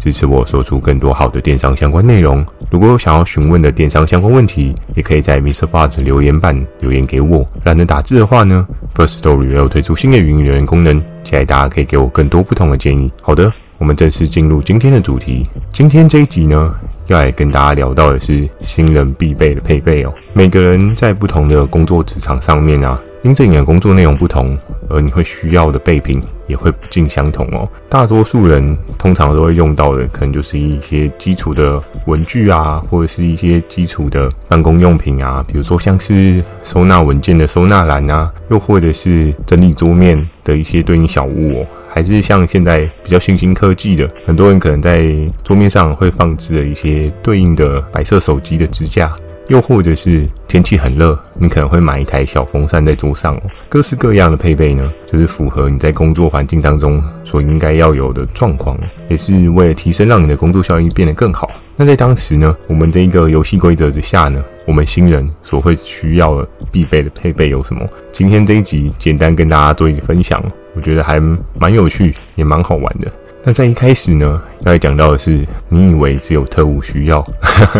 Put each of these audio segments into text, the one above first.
支持我说出更多好的电商相关内容。如果有想要询问的电商相关问题，也可以在 MixerBox 留言板留言给我。懒得打字的话呢，First Story 也有推出新的语音留言功能，期待大家可以给我更多不同的建议。好的，我们正式进入今天的主题。今天这一集呢，要来跟大家聊到的是新人必备的配备哦。每个人在不同的工作职场上面啊。因着你的工作内容不同，而你会需要的备品也会不尽相同哦。大多数人通常都会用到的，可能就是一些基础的文具啊，或者是一些基础的办公用品啊，比如说像是收纳文件的收纳篮啊，又或者是整理桌面的一些对应小物哦，还是像现在比较新兴科技的，很多人可能在桌面上会放置了一些对应的白色手机的支架。又或者是天气很热，你可能会买一台小风扇在桌上哦。各式各样的配备呢，就是符合你在工作环境当中所应该要有的状况，也是为了提升让你的工作效率变得更好。那在当时呢，我们这一个游戏规则之下呢，我们新人所会需要的必备的配备有什么？今天这一集简单跟大家做一个分享，我觉得还蛮有趣，也蛮好玩的。那在一开始呢，要来讲到的是，你以为只有特务需要？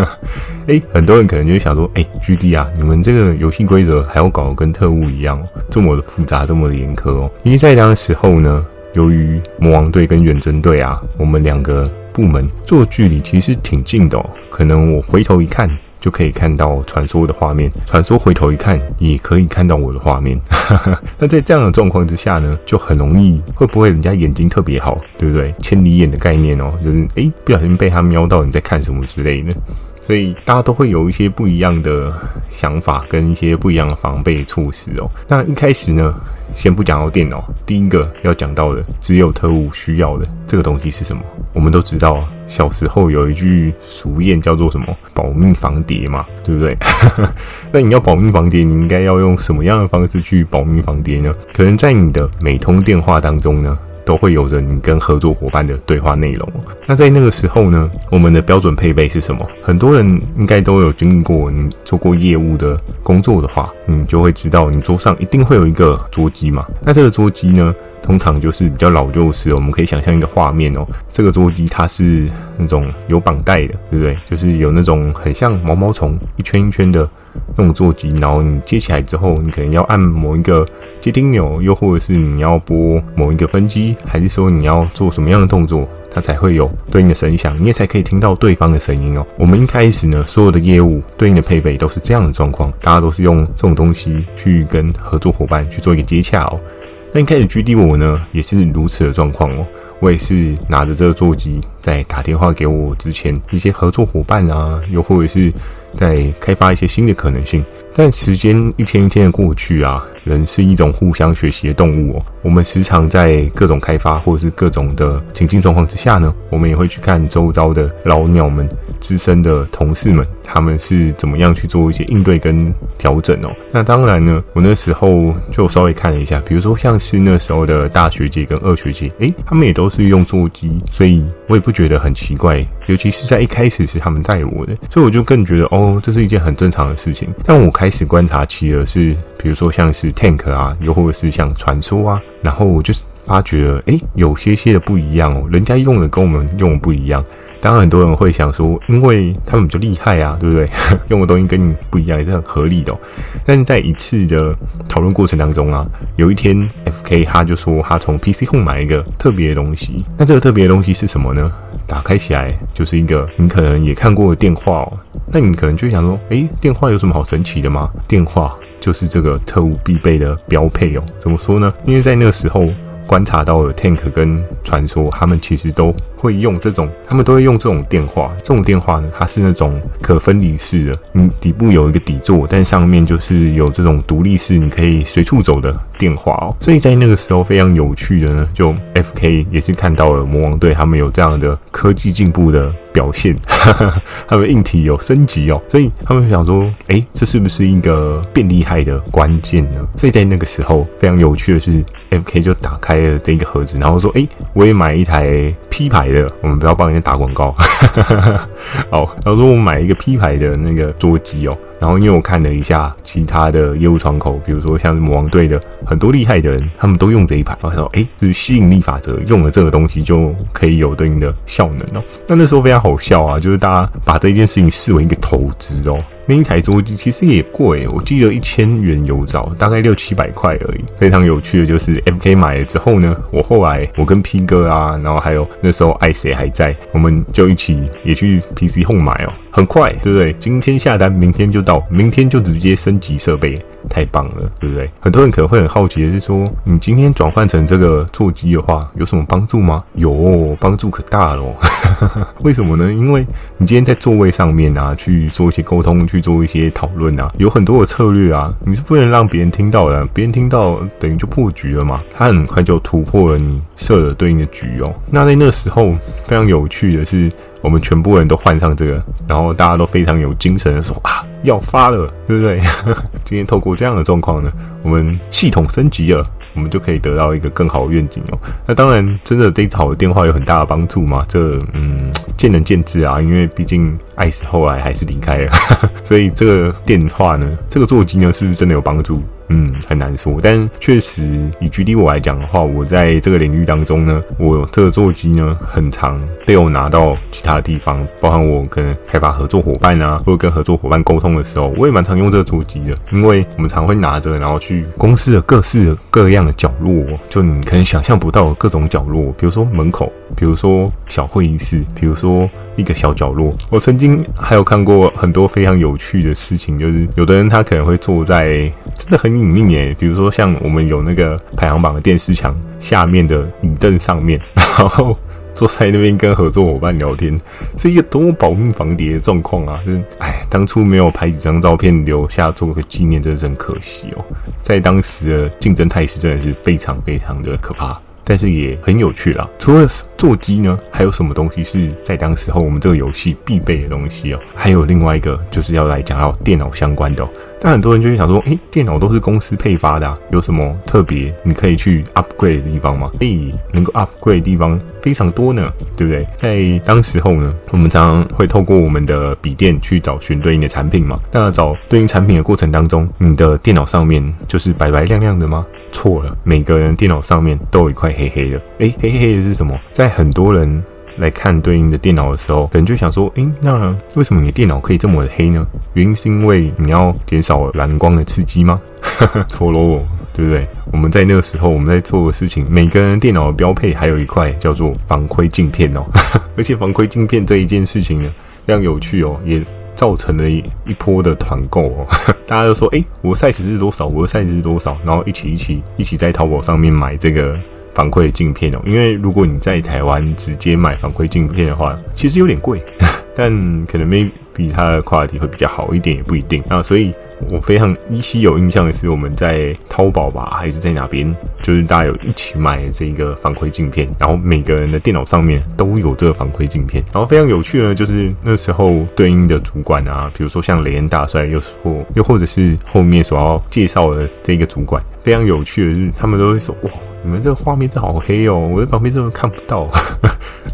诶，很多人可能就会想说，诶，GD 啊，你们这个游戏规则还要搞得跟特务一样，这么的复杂，这么的严苛哦。因为在当时候呢，由于魔王队跟远征队啊，我们两个部门做距离其实挺近的哦，可能我回头一看。就可以看到传说的画面，传说回头一看也可以看到我的画面。那在这样的状况之下呢，就很容易会不会人家眼睛特别好，对不对？千里眼的概念哦，就是诶，不小心被他瞄到你在看什么之类的。所以大家都会有一些不一样的想法，跟一些不一样的防备措施哦。那一开始呢，先不讲到电脑，第一个要讲到的，只有特务需要的这个东西是什么？我们都知道，小时候有一句俗谚叫做什么“保命防谍”嘛，对不对？那你要保命防谍，你应该要用什么样的方式去保命防谍呢？可能在你的每通电话当中呢。都会有着你跟合作伙伴的对话内容。那在那个时候呢，我们的标准配备是什么？很多人应该都有经历过，你做过业务的工作的话，你就会知道，你桌上一定会有一个桌机嘛。那这个桌机呢，通常就是比较老旧式，我们可以想象一个画面哦。这个座机它是那种有绑带的，对不对？就是有那种很像毛毛虫一圈一圈的。那种座机，然后你接起来之后，你可能要按某一个接听钮，又或者是你要拨某一个分机，还是说你要做什么样的动作，它才会有对应的声响，你也才可以听到对方的声音哦。我们一开始呢，所有的业务对应的配备都是这样的状况，大家都是用这种东西去跟合作伙伴去做一个接洽哦。那一开始 GD 我呢，也是如此的状况哦。我也是拿着这个座机在打电话给我之前一些合作伙伴啊，又或者是在开发一些新的可能性。但时间一天一天的过去啊，人是一种互相学习的动物哦。我们时常在各种开发或者是各种的情境状况之下呢，我们也会去看周遭的老鸟们、资深的同事们，他们是怎么样去做一些应对跟调整哦。那当然呢，我那时候就稍微看了一下，比如说像是那时候的大学姐跟二学姐，诶，他们也都是用座机，所以我也不觉得很奇怪。尤其是在一开始是他们带我的，所以我就更觉得哦，这是一件很正常的事情。但我开开始观察期的是，比如说像是 Tank 啊，又或者是像传说啊，然后我就发觉了，诶，有些些的不一样哦，人家用的跟我们用的不一样。当然，很多人会想说，因为他们比较厉害啊，对不对？用的东西跟你不一样，也是很合理的。但是在一次的讨论过程当中啊，有一天，FK 他就说他从 PC Home 买一个特别的东西。那这个特别的东西是什么呢？打开起来就是一个你可能也看过的电话哦。那你可能就想说，诶，电话有什么好神奇的吗？电话就是这个特务必备的标配哦。怎么说呢？因为在那个时候。观察到了 Tank 跟传说，他们其实都会用这种，他们都会用这种电话。这种电话呢，它是那种可分离式的，嗯，底部有一个底座，但上面就是有这种独立式，你可以随处走的电话哦。所以在那个时候非常有趣的呢，就 FK 也是看到了魔王队他们有这样的科技进步的表现，他们硬体有升级哦，所以他们想说，哎，这是不是一个变厉害的关键呢？所以在那个时候非常有趣的是，FK 就打开了这个盒子，然后说，哎，我也买一台 P 牌的，我们不要帮人家打广告，好，然后说我买一个 P 牌的那个桌机哦。然后，因为我看了一下其他的业务窗口，比如说像魔王队的很多厉害的人，他们都用这一排。然后他说：“哎，就是吸引力法则，用了这个东西就可以有对应的效能哦。”那那时候非常好笑啊，就是大家把这件事情视为一个投资哦。另一台桌机其实也贵，我记得一千元有找，大概六七百块而已。非常有趣的就是，FK 买了之后呢，我后来我跟 P 哥啊，然后还有那时候爱谁还在，我们就一起也去 PC Home 买哦，很快，对不对？今天下单，明天就到，明天就直接升级设备。太棒了，对不对？很多人可能会很好奇的是说，你今天转换成这个座机的话，有什么帮助吗？有，帮助可大了。为什么呢？因为你今天在座位上面啊，去做一些沟通，去做一些讨论啊，有很多的策略啊，你是不能让别人听到的，别人听到等于就破局了嘛。他很快就突破了你设的对应的局哦。那在那时候，非常有趣的是。我们全部人都换上这个，然后大家都非常有精神的说啊，要发了，对不对？今天透过这样的状况呢，我们系统升级了，我们就可以得到一个更好的愿景哦。那当然，真的这一套的电话有很大的帮助吗？这嗯，见仁见智啊，因为毕竟艾斯后来还是离开了，所以这个电话呢，这个座机呢，是不是真的有帮助？嗯，很难说，但确实以举例我来讲的话，我在这个领域当中呢，我这个座机呢，很常被我拿到其他的地方，包含我跟开发合作伙伴啊，或者跟合作伙伴沟通的时候，我也蛮常用这个座机的，因为我们常会拿着，然后去公司的各式各样的角落，就你可能想象不到的各种角落，比如说门口，比如说小会议室，比如说一个小角落。我曾经还有看过很多非常有趣的事情，就是有的人他可能会坐在真的很。隐秘耶，比如说像我们有那个排行榜的电视墙下面的椅凳上面，然后坐在那边跟合作伙伴聊天，是一个多么保命防谍的状况啊！就是，哎，当初没有拍几张照片留下做个纪念，真的是很可惜哦。在当时的竞争态势真的是非常非常的可怕。但是也很有趣啦。除了座机呢，还有什么东西是在当时候我们这个游戏必备的东西哦？还有另外一个就是要来讲到电脑相关的哦。但很多人就会想说，诶，电脑都是公司配发的啊，有什么特别你可以去 upgrade 的地方吗？诶，能够 upgrade 的地方非常多呢，对不对？在当时候呢，我们常常会透过我们的笔电去找寻对应的产品嘛。那找对应产品的过程当中，你的电脑上面就是白白亮亮的吗？错了，每个人电脑上面都有一块黑黑的。诶，黑黑的是什么？在很多人来看对应的电脑的时候，可能就想说，诶，那为什么你的电脑可以这么黑呢？原因是因为你要减少蓝光的刺激吗？错喽，对不对？我们在那个时候，我们在做的事情，每个人电脑的标配还有一块叫做防窥镜片哦。而且防窥镜片这一件事情呢，非常有趣哦，也。造成了一一波的团购哦，大家都说，诶，我 size 是多少？我的 size 是多少？然后一起一起一起在淘宝上面买这个防窥镜片哦。因为如果你在台湾直接买防窥镜片的话，其实有点贵，但可能 maybe 比它的 quality 会比较好一点，也不一定啊。所以。我非常依稀有印象的是，我们在淘宝吧，还是在哪边，就是大家有一起买这个防窥镜片，然后每个人的电脑上面都有这个防窥镜片。然后非常有趣的呢，就是那时候对应的主管啊，比如说像雷恩大帅，又或又或者是后面所要介绍的这个主管，非常有趣的是，他们都会说：“哇，你们这个画面真好黑哦，我在旁边真的看不到。”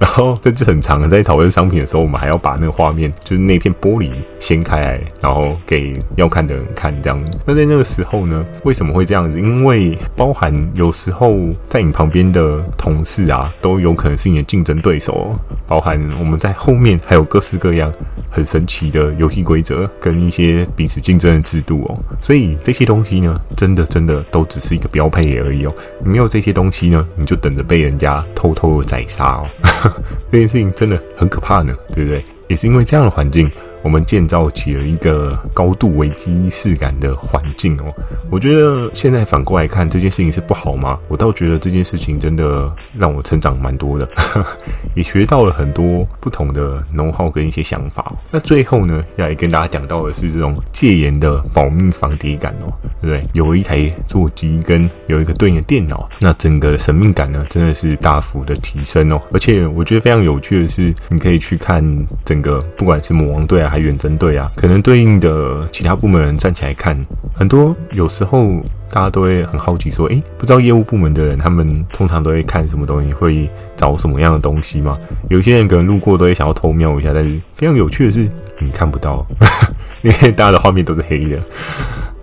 然后甚至很长的在讨论商品的时候，我们还要把那个画面，就是那片玻璃掀开来，然后给要看的。人看这样，那在那个时候呢，为什么会这样子？因为包含有时候在你旁边的同事啊，都有可能是你的竞争对手。包含我们在后面还有各式各样很神奇的游戏规则跟一些彼此竞争的制度哦。所以这些东西呢，真的真的都只是一个标配而已哦。你没有这些东西呢，你就等着被人家偷偷的宰杀哦。这件事情真的很可怕呢，对不对？也是因为这样的环境。我们建造起了一个高度危机意识感的环境哦。我觉得现在反过来看这件事情是不好吗？我倒觉得这件事情真的让我成长蛮多的，也学到了很多不同的 know-how 跟一些想法。那最后呢，要来跟大家讲到的是这种戒严的保密防谍感哦，对不对？有一台座机跟有一个对应的电脑，那整个神秘感呢，真的是大幅的提升哦。而且我觉得非常有趣的是，你可以去看整个，不管是魔王队啊，还远征队啊，可能对应的其他部门人站起来看，很多有时候大家都会很好奇说，诶，不知道业务部门的人他们通常都会看什么东西，会找什么样的东西吗？有些人可能路过都会想要偷瞄一下，但是非常有趣的是，你看不到，因为大家的画面都是黑的。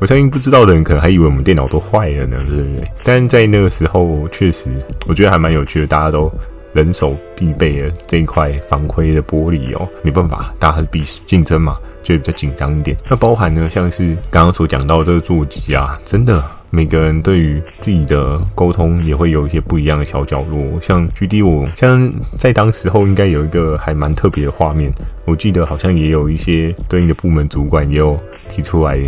我相信不知道的人可能还以为我们电脑都坏了呢，对不对？但在那个时候，确实我觉得还蛮有趣的，大家都。人手必备的这一块防窥的玻璃哦，没办法，大家还是比竞争嘛，就比较紧张一点。那包含呢，像是刚刚所讲到这个座机啊，真的每个人对于自己的沟通也会有一些不一样的小角落。像 GD，我像在当时候应该有一个还蛮特别的画面，我记得好像也有一些对应的部门主管也有提出来。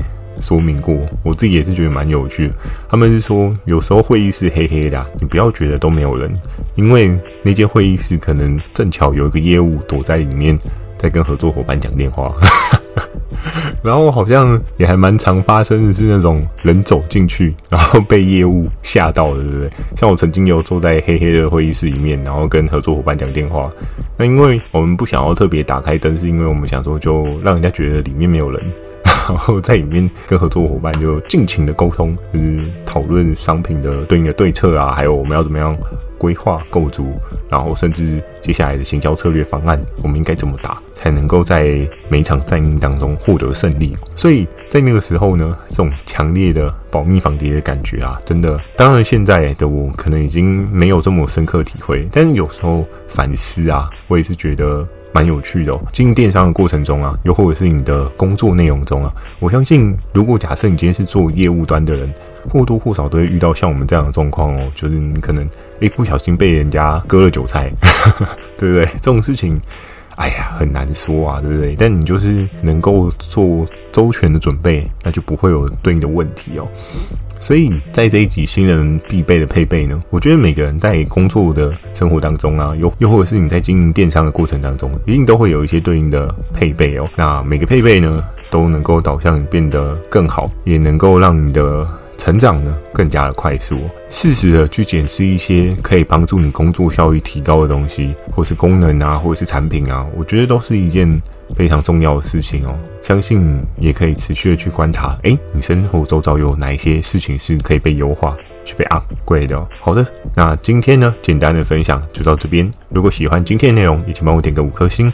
说明过，我自己也是觉得蛮有趣的。他们是说，有时候会议室黑黑的，你不要觉得都没有人，因为那间会议室可能正巧有一个业务躲在里面，在跟合作伙伴讲电话。然后好像也还蛮常发生的是那种人走进去，然后被业务吓到的，对不对？像我曾经有坐在黑黑的会议室里面，然后跟合作伙伴讲电话。那因为我们不想要特别打开灯，是因为我们想说就让人家觉得里面没有人。然后在里面跟合作伙伴就尽情的沟通，就是讨论商品的对应的对策啊，还有我们要怎么样规划构筑，然后甚至接下来的行销策略方案，我们应该怎么打，才能够在每一场战役当中获得胜利。所以在那个时候呢，这种强烈的保密防谍的感觉啊，真的，当然现在的我可能已经没有这么深刻体会，但是有时候反思啊，我也是觉得。蛮有趣的哦，经营电商的过程中啊，又或者是你的工作内容中啊，我相信，如果假设你今天是做业务端的人，或多或少都会遇到像我们这样的状况哦，就是你可能一不小心被人家割了韭菜，对不对？这种事情。哎呀，很难说啊，对不对？但你就是能够做周全的准备，那就不会有对应的问题哦。所以在这一集新人必备的配备呢，我觉得每个人在工作的生活当中啊，又又或者是你在经营电商的过程当中，一定都会有一些对应的配备哦。那每个配备呢，都能够导向你变得更好，也能够让你的。成长呢，更加的快速，适时的去检视一些可以帮助你工作效率提高的东西，或是功能啊，或者是产品啊，我觉得都是一件非常重要的事情哦。相信也可以持续的去观察，诶，你生活周遭有哪一些事情是可以被优化、去被 upgrade 的哦。好的，那今天呢，简单的分享就到这边。如果喜欢今天的内容，也请帮我点个五颗星。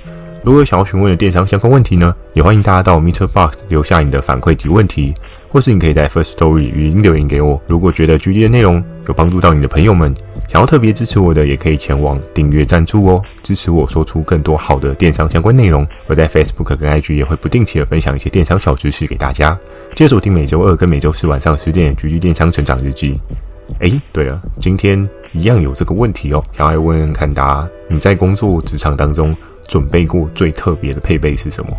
如果有想要询问的电商相关问题呢，也欢迎大家到 Meter Box 留下你的反馈及问题。或是你可以在 First Story 语音留言给我。如果觉得 GD 的内容有帮助到你的朋友们，想要特别支持我的，也可以前往订阅赞助哦，支持我说出更多好的电商相关内容。我在 Facebook 跟 IG 也会不定期的分享一些电商小知识给大家。接着锁定每周二跟每周四晚上十点 GD 电商成长日记。诶，对了，今天一样有这个问题哦，想要问问看大家，你在工作职场当中，准备过最特别的配备是什么？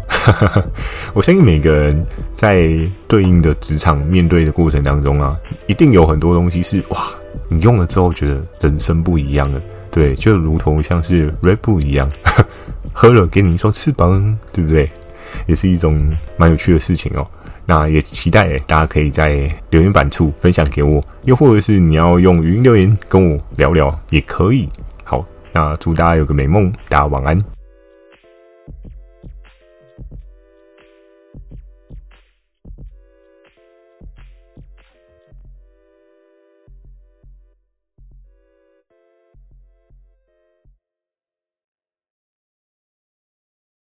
我相信每个人在对应的职场面对的过程当中啊，一定有很多东西是哇，你用了之后觉得人生不一样了。对，就如同像是 Red Bull 一样，喝了给你一双翅膀，对不对？也是一种蛮有趣的事情哦。那也期待大家可以在留言板处分享给我，又或者是你要用语音留言跟我聊聊也可以。好，那祝大家有个美梦，大家晚安。